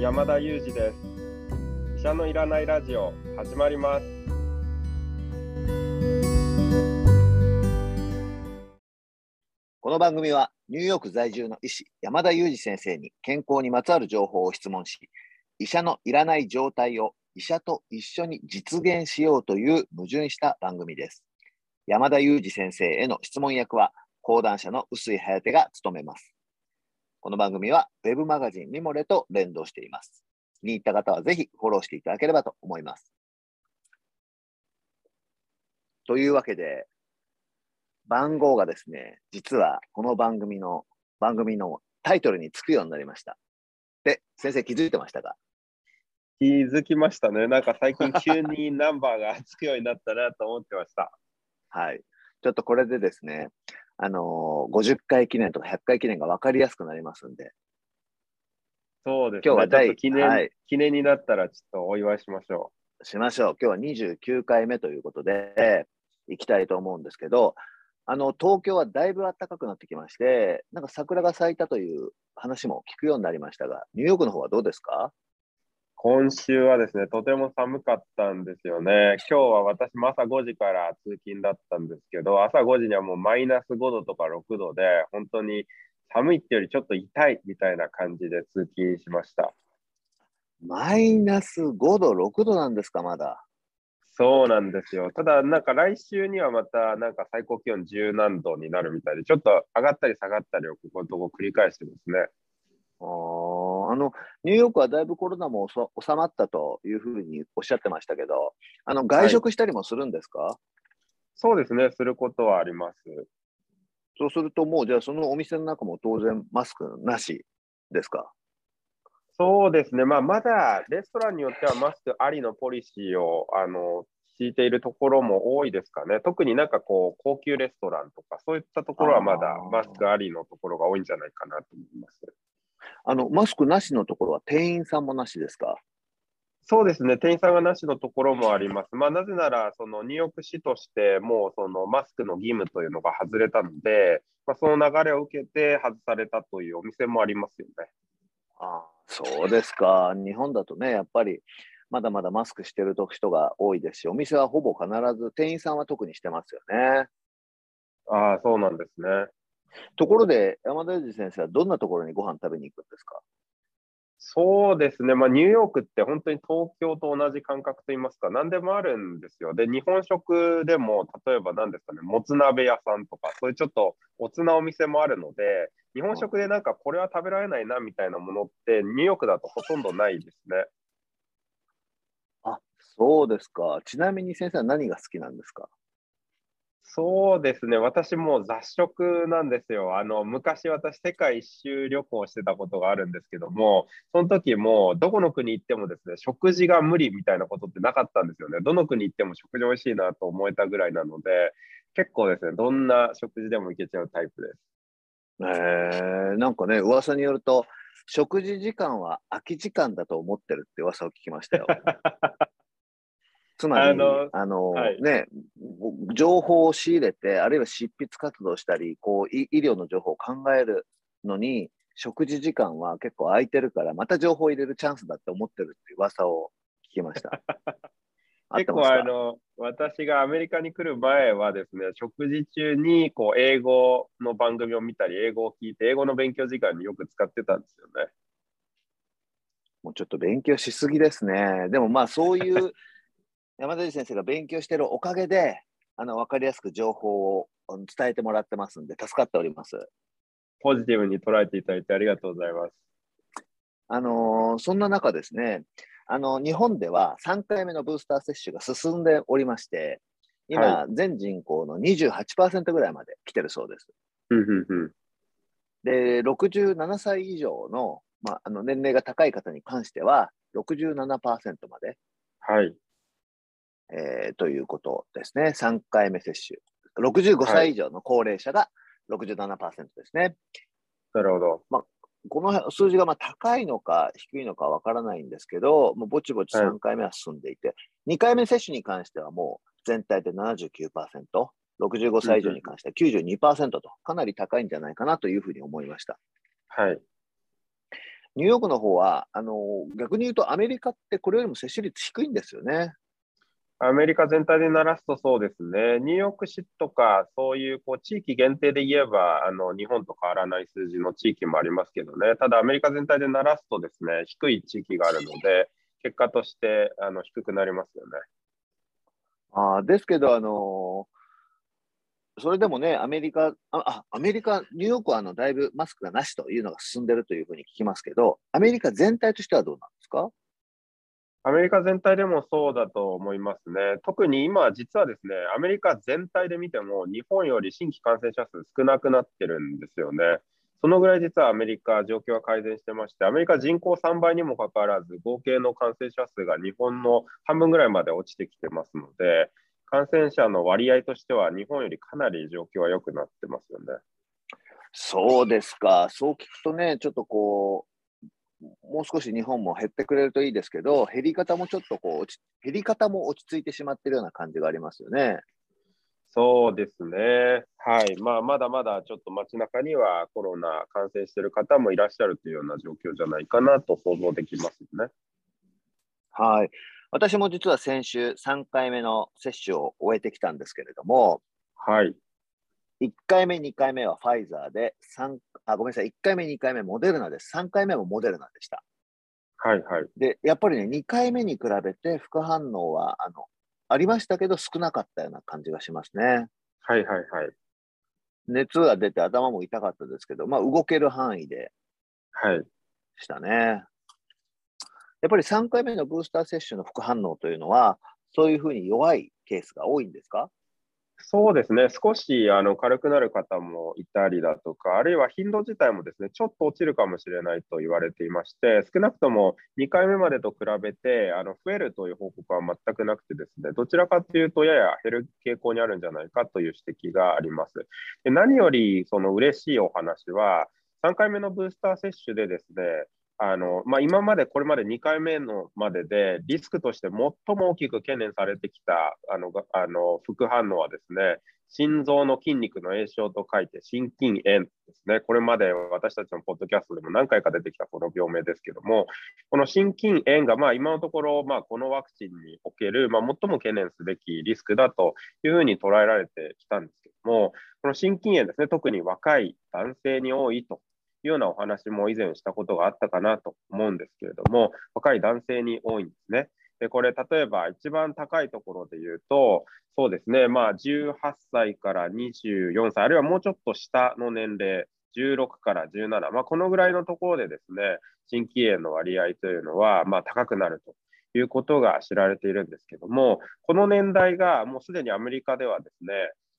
山田裕二です。医者のいらないラジオ始まります。この番組はニューヨーク在住の医師山田裕二先生に健康にまつわる情報を質問し医者のいらない状態を医者と一緒に実現しようという矛盾した番組です。山田裕二先生への質問役は講談社の臼井颯が務めます。この番組は Web マガジンミモレと連動しています。気に入った方はぜひフォローしていただければと思います。というわけで、番号がですね、実はこの番組の番組のタイトルにつくようになりました。で、先生気づいてましたか？気づきましたねなんか最近急にナンバーがつくようになったなと思ってましたはい。ちょっとこれでですね、あのー50回記念とか100回記念が分かりやすくなりますんで、そうですね。今日は記念、はい。記念になったらちょっとお祝いしましょしましょう。今日は29回目ということで、行きたいと思うんですけど、あの、東京はだいぶ暖かくなってきまして、なんか桜が咲いたという話も聞くようになりましたが、ニューヨークの方はどうですか？う今週はですねとても寒かったんですよね今日は私も朝5時から通勤だったんですけど朝5時にはもうマイナス5度とか6度で本当に寒いってよりちょっと痛いみたいな感じで通勤しましたマイナス5度、6度なんですか、まだ。そうなんですよ。ただ、なんか来週にはまた、なんか最高気温10何度になるみたいで、ちょっと上がったり下がったりをここのとこ繰り返してますね。あーあの、ニューヨークはだいぶコロナもそ収まったというふうにおっしゃってましたけど、あの、外食したりもするんですか、そうですね、することはあります。そうするともう、じゃあそのお店の中も当然マスクなしですか？そうですね、まあ、まだレストランによってはマスクありのポリシーをあの敷いているところも多いですかね。特になんかこう、高級レストランとか、そういったところはまだマスクありのところが多いんじゃないかなと思います。あの、マスクなしのところは店員さんもなしですか？そうですね、店員さんがなしのところもあります。まあ、なぜなら、そのニューヨーク市としてもうそのマスクの義務というのが外れたので、まあ、その流れを受けて外されたというお店もありますよね。あそうですか。日本だとね、やっぱりまだまだマスクしてる人が多いですし、お店はほぼ必ず、店員さんは特にしてますよね。ああ、そうなんですね。ところで、山田裕二先生はどんなところにご飯食べに行くんですか？そうですね、まあ、ニューヨークって本当に東京と同じ感覚といいますか、何でもあるんですよ。で、日本食でも、例えば何ですかね、もつ鍋屋さんとか、そういうちょっとおつなお店もあるので、日本食でなんかこれは食べられないなみたいなものって、ニューヨークだとほとんどないですね。あ、そうですか。ちなみに先生は何が好きなんですか？そうですね、私もう雑食なんですよ。あの昔、私、世界一周旅行してたことがあるんですけども、その時もどこの国行ってもですね、食事が無理みたいなことってなかったんですよね。どの国行っても食事美味しいなと思えたぐらいなので、結構ですね、どんな食事でもいけちゃうタイプです。えー、なんかね、噂によると、食事時間は空き時間だと思ってるって噂を聞きましたよ。つまり、あのあのはいね、情報を仕入れて、あるいは執筆活動したり、こうい医療の情報を考えるのに、食事時間は結構空いてるから、また情報を入れるチャンスだって思ってるって噂を聞きました。結構あの、私がアメリカに来る前はですね、食事中にこう英語の番組を見たり、英語を聞いて、英語の勉強時間によく使ってたんですよね。もうちょっと勉強しすぎですね。でもまあそういう山田先生が勉強してるおかげで、あの分かりやすく情報をうん伝えてもらってますんで、助かっております。ポジティブに捉えていただいてありがとうございます。あのーそんな中ですね、あの日本では3回目のブースター接種が進んでおりまして、今、は全人口の28%ぐらいまで来てるそうです。で、67歳以上の,、まあ、あの年齢が高い方に関しては、67%まで、はい。えーということですね。3回目接種。65歳以上の高齢者が67%ですね。なるほど。この数字がまあ高いのか低いのかわからないんですけど、もうぼちぼちはい3回目は進んでいて、2回目接種に関してはもう全体で79%、65歳以上に関しては92%と、かなり高いんじゃないかなというふうに思いました。はい。ニューヨークの方は、あの逆に言うとアメリカってこれよりも接種率低いんですよね。アメリカ全体で鳴らすとそうですね、ニューヨーク市とか、そういうこう地域限定で言えばあの、日本と変わらない数字の地域もありますけどね、ただアメリカ全体で鳴らすとですね、低い地域があるので、結果としてあの低くなりますよね。あですけど、あのそれでもね、アメリカ、あ、アメリカ、ニューヨークはあのだいぶマスクがなしというのが進んでるというふうに聞きますけど、アメリカ全体としてはどうなんですか？アメリカ全体でもそうだと思いますね。特に今、実はですね、アメリカ全体で見ても、日本より新規感染者数少なくなってるんですよね。そのぐらい実はアメリカ、状況は改善してまして、アメリカ人口3倍にもかかわらず、合計の感染者数が日本の半分ぐらいまで落ちてきてますので、感染者の割合としては、日本よりかなり状況は良くなってますよね。そうですか、そう聞くとね、ちょっとこう、もう少し日本も減ってくれるといいですけど、減り方もちょっとこう減り方も落ち着いてしまっているような感じがありますよね。そうですね。はい。まあ、まだまだちょっと街中にはコロナ感染している方もいらっしゃるというような状況じゃないかなと想像できますよね。はい。私も実は先週3回目の接種を終えてきたんですけれども、はい。1回目、2回目はファイザーで、3あごめんなさい、1回目、2回目、モデルナです。3回目もモデルナでした。はいはい。で、やっぱりね、2回目に比べて副反応はあのありましたけど、少なかったような感じがしますね。はいはいはい。熱が出て頭も痛かったですけど、まあ、動ける範囲でしたね。はい、やっぱり3回目のブースター接種の副反応というのは、そういうふうに弱いケースが多いんですか？そうですね、少しあの軽くなる方もいたりだとか、あるいは頻度自体もですねちょっと落ちるかもしれないと言われていまして、少なくとも2回目までと比べてあの増えるという報告は全くなくて、ですねどちらかというと、やや減る傾向にあるんじゃないかという指摘があります。で何よりその嬉しいお話は、3回目のブースター接種でですねあのまあ、今までこれまで2回目のまででリスクとして最も大きく懸念されてきたあのあの副反応はですね心臓の筋肉の炎症と書いて心筋炎ですね。これまで私たちのポッドキャストでも何回か出てきたこの病名ですけども、この心筋炎がまあ今のところまあこのワクチンにおけるまあ最も懸念すべきリスクだというふうに捉えられてきたんですけども、この心筋炎ですね、特に若い男性に多いというようなお話も以前したことがあったかなと思うんですけれども、若い男性に多いんですね。でこれ、例えば一番高いところで言うと、そうですね、まあ、18歳から24歳、あるいはもうちょっと下の年齢、16から17、まあ、このぐらいのところでですね、心筋炎の割合というのは、まあ、高くなるということが知られているんですけども、この年代がもうすでにアメリカではですね、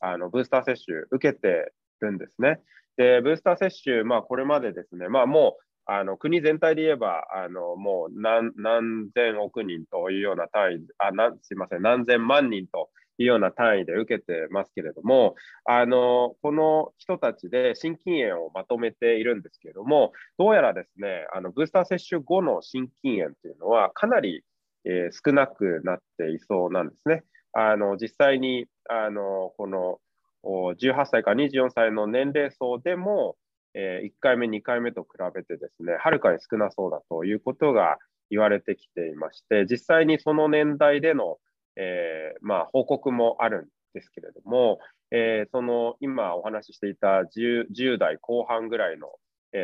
あのブースター接種受けてるんですね。で、ブースター接種、まあ、これまでですね、まあ、もうあの国全体で言えば、あのもう何何千億人というような単位あな、すみません、何千万人というような単位で受けてますけれども、あのこの人たちで心筋炎をまとめているんですけれども、どうやらですね、あのブースター接種後の心筋炎というのは、かなり、えー、少なくなっていそうなんですね。あの実際にあのこの18歳から24歳の年齢層でも、え、1回目、2回目と比べてですね、はるかに少なそうだということが言われてきていまして、実際にその年代での、え、まあ、報告もあるんですけれども、え、その今お話ししていた 10, 10代後半ぐらいの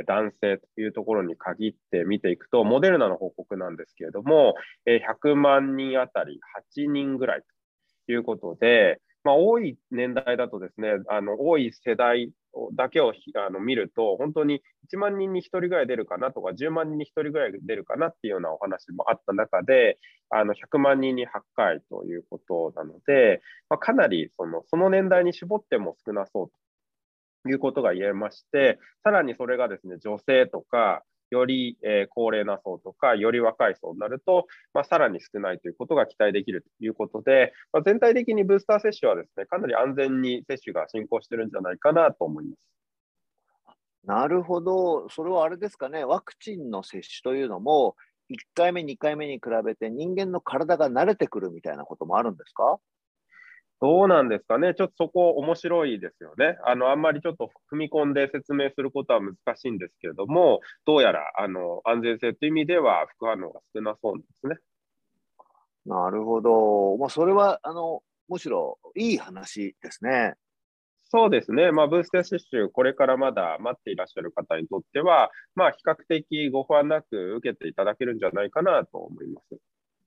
男性というところに限って見ていくと、モデルナの報告なんですけれども、100万人あたり8人ぐらいということで、まあ、多い年代だとですね、あの多い世代だけをあの見ると、本当に1万人に1人ぐらい出るかなとか、10万人に1人ぐらい出るかなっていうようなお話もあった中で、あの100万人に8回ということなので、まあ、かなりそのその年代に絞っても少なそうということが言えまして、さらにそれがですね女性とか、より、え、高齢な層とか、より若い層になると、まあ、さらに少ないということが期待できるということで、まあ、全体的にブースター接種はですね、かなり安全に接種が進行してるんじゃないかなと思います。なるほど、それはあれですかね、ワクチンの接種というのも、1回目、2回目に比べて人間の体が慣れてくるみたいなこともあるんですか？どうなんですかね、ちょっとそこ、面白いですよね。あのあんまりちょっと踏み込んで説明することは難しいんですけれども、どうやらあの安全性という意味では、副反応が少なそうですね。なるほど。まあ、それはあのむしろいい話ですね。そうですね、まあ、ブースター接種、これからまだ待っていらっしゃる方にとっては、まあ、比較的ご不安なく受けていただけるんじゃないかなと思います。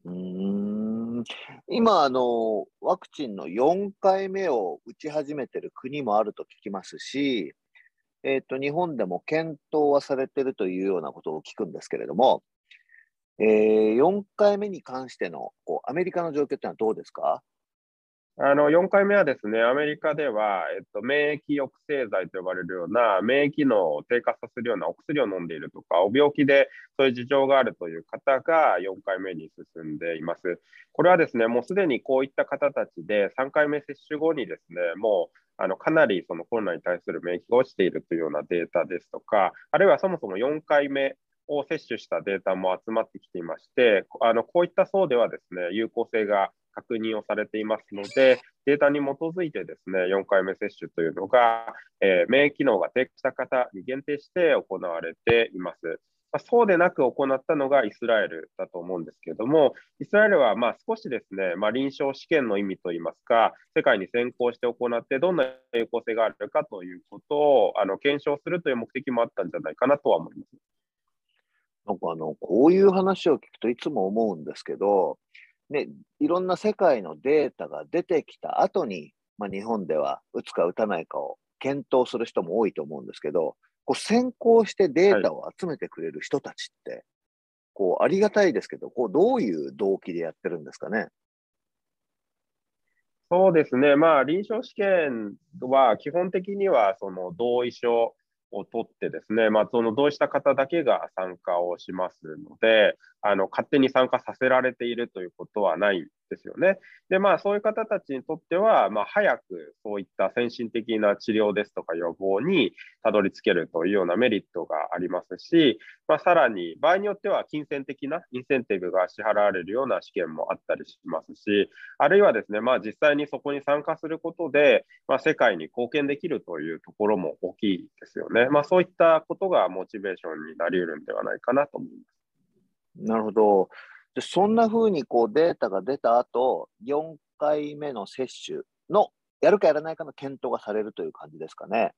うん。今あの、ワクチンの4回目を打ち始めてる国もあると聞きますし、えーと、日本でも検討はされてるというようなことを聞くんですけれども、えー、4回目に関してのこうアメリカの状況というのはどうですか？あの4回目はですね、アメリカでは、えっと、免疫抑制剤と呼ばれるような、免疫機能を低下させるようなお薬を飲んでいるとか、お病気でそういう事情があるという方が4回目に進んでいます。これはですね、もうすでにこういった方たちで3回目接種後にですね、もうあのかなりそのコロナに対する免疫が落ちているというようなデータですとか、あるいはそもそも4回目を接種したデータも集まってきていまして、あのこういった層ではですね、有効性が確認をされていますので、データに基づいてですね、4回目接種というのが、えー、免疫機能が低下した方に限定して行われています。ま、そうでなく行ったのがイスラエルだと思うんですけれども、イスラエルはま少しですね、まあ、臨床試験の意味といいますか、世界に先行して行って、どんな有効性があるかということをあの検証するという目的もあったんじゃないかなとは思います。なんかあのこういう話を聞くといつも思うんですけど、ね、いろんな世界のデータが出てきた後に、まあ、日本では打つか打たないかを検討する人も多いと思うんですけど、こう先行してデータを集めてくれる人たちって、はい、こうありがたいですけど、こうどういう動機でやってるんですかね？そうですね、まあ、臨床試験は基本的にはその同意書を取ってですね、まあ、その同意した方だけが参加をしますので、あの勝手に参加させられているということはないんですよね。で、まあ、そういう方たちにとっては、まあ、早くそういった先進的な治療ですとか予防にたどり着けるというようなメリットがありますし、まあ、さらに場合によっては金銭的なインセンティブが支払われるような試験もあったりしますし、あるいはですね、まあ、実際にそこに参加することで、まあ、世界に貢献できるというところも大きいですよね。まあ、そういったことがモチベーションになり得るんではないかなと思います。なるほど。でそんなふうにこうデータが出た後、4回目の接種のやるかやらないかの検討がされるという感じですかね。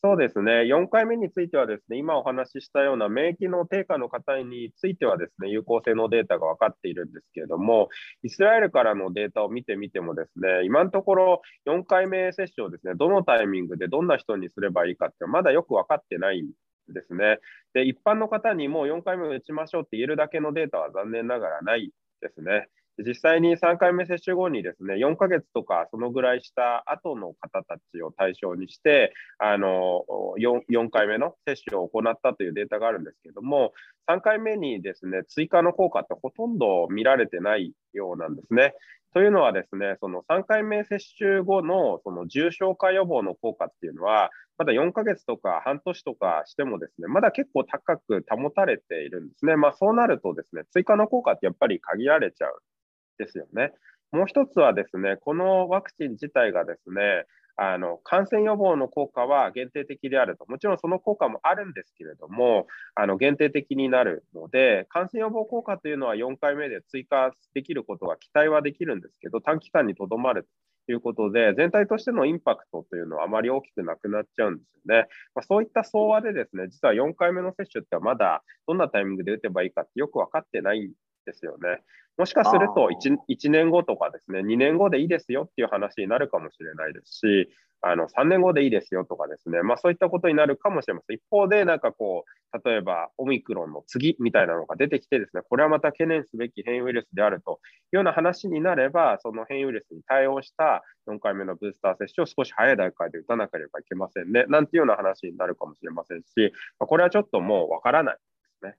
そうですね、4回目については、ですね今お話ししたような免疫の低下の方については、ですね有効性のデータが分かっているんですけれども、イスラエルからのデータを見てみても、ですね今のところ4回目接種をですねどのタイミングでどんな人にすればいいかって、まだよく分かってないんですね。で、一般の方にもう4回目打ちましょうって言えるだけのデータは残念ながらないですね。実際に3回目接種後にですね、4ヶ月とかそのぐらいした後の方たちを対象にして、あの 4, 4回目の接種を行ったというデータがあるんですけども、3回目にですね、追加の効果ってほとんど見られてないようなんですね。というのはですね、その3回目接種後のその重症化予防の効果っていうのは、まだ4ヶ月とか半年とかしてもですね、まだ結構高く保たれているんですね。まあそうなるとですね、追加の効果ってやっぱり限られちゃうんですよね。もう一つはですね、このワクチン自体がですね、あの感染予防の効果は限定的であると、もちろんその効果もあるんですけれども、あの限定的になるので、感染予防効果というのは4回目で追加できることが期待はできるんですけど、短期間にとどまるということで、全体としてのインパクトというのはあまり大きくなくなっちゃうんですよね。まあ、そういった相和でですね、実は4回目の接種ってはまだどんなタイミングで打てばいいかってよく分かってないですよね。もしかすると 1, 1年後とかですね、2年後でいいですよっていう話になるかもしれないですし、あの3年後でいいですよとかですね、まあ、そういったことになるかもしれません。一方で、なんかこう、例えばオミクロンの次みたいなのが出てきてですね、これはまた懸念すべき変異ウイルスであるというような話になれば、その変異ウイルスに対応した4回目のブースター接種を少し早い段階で打たなければいけませんね、なんていうような話になるかもしれませんし、これはちょっともうわからないですね。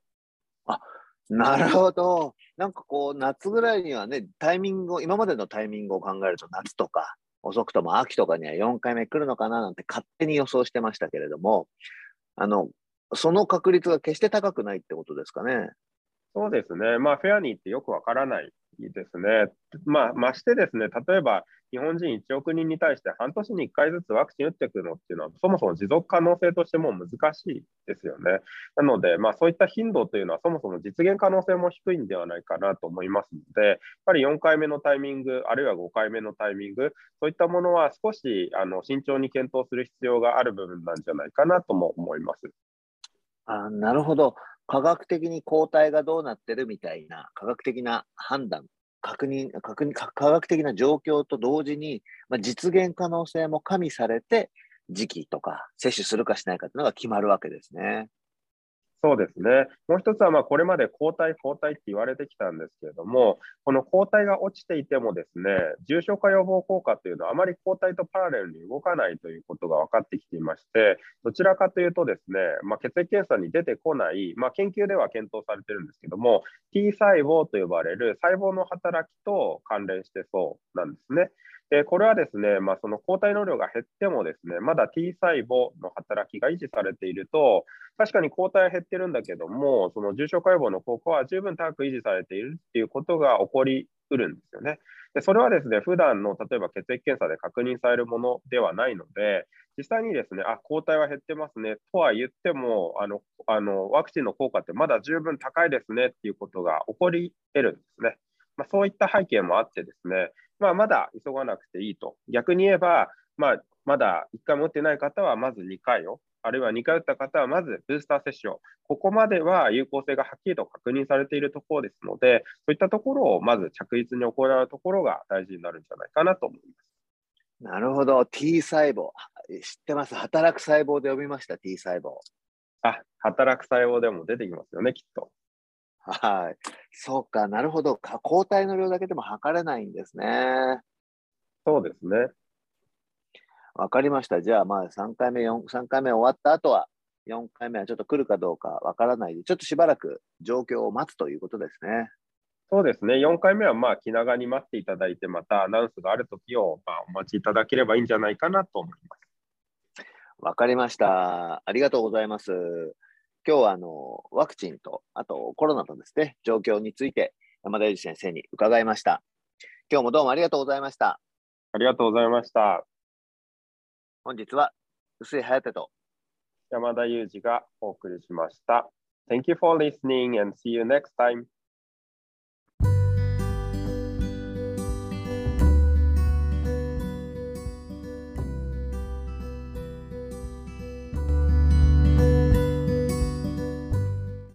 あなるほど。なんかこう、夏ぐらいにはね、タイミングを、今までのタイミングを考えると、夏とか、遅くとも秋とかには4回目来るのかななんて勝手に予想してましたけれども、あの、その確率が決して高くないってことですかね。そうですね。まあ、フェアに行ってよくわからないですね。まあ、ましてですね、例えば日本人1億人に対して半年に1回ずつワクチン打っていくのっていうのは、そもそも持続可能性としても難しいですよね。なので、まあ、そういった頻度というのは、そもそも実現可能性も低いんではないかなと思いますので、やっぱり4回目のタイミング、あるいは5回目のタイミング、そういったものは少しあの慎重に検討する必要がある部分なんじゃないかなとも思います。あなるほど。科学的に抗体がどうなってるみたいな科学的な判断、確認、確認、科学的な状況と同時に、まあ、実現可能性も加味されて、時期とか接種するかしないかというのが決まるわけですね。そうですね。もう一つは、ま、これまで抗体、抗体って言われてきたんですけれども、この抗体が落ちていてもですね、重症化予防効果というのはあまり抗体とパラレルに動かないということが分かってきていまして、どちらかというとですね、まあ、血液検査に出てこない、まあ、研究では検討されてるんですけども、T 細胞と呼ばれる細胞の働きと関連してそうなんですね。でこれはですね、まあ、その抗体の量が減ってもですね、まだ T 細胞の働きが維持されていると、確かに抗体は減ってるんだけども、その重症化予防の効果は十分高く維持されているっていうことが起こりうるんですよね。でそれはですね、普段の例えば血液検査で確認されるものではないので、実際にですね、あ、抗体は減ってますねとは言っても、あのあのワクチンの効果ってまだ十分高いですねっていうことが起こり得るんですね。まあ、そういった背景もあってですね、まあ、まだ急がなくていいと。逆に言えば、まあ、まだ1回も打ってない方はまず2回を、あるいは2回打った方はまずブースター接種を、ここまでは有効性がはっきりと確認されているところですので、そういったところをまず着実に行うところが大事になるんじゃないかなと思います。なるほど、T 細胞。知ってます？働く細胞で呼びました、T 細胞。あ、働く細胞でも出てきますよね、きっと。はい。そうか、なるほど。抗体の量だけでも測れないんですね。そうですね。わかりました。じゃあ、まあ、3回目、4、3回目終わった後は、4回目はちょっと来るかどうかわからないで、ちょっとしばらく状況を待つということですね。そうですね。4回目は、まあ、気長に待っていただいて、またアナウンスがあるときを、まあ、お待ちいただければいいんじゃないかなと思います。わかりました。ありがとうございます。今日はあのワクチンと、あとコロナとですね、状況について山田裕二先生に伺いました。今日もどうもありがとうございました。ありがとうございました。本日は薄井颯と山田裕二がお送りしました。Thank you for listening and see you next time.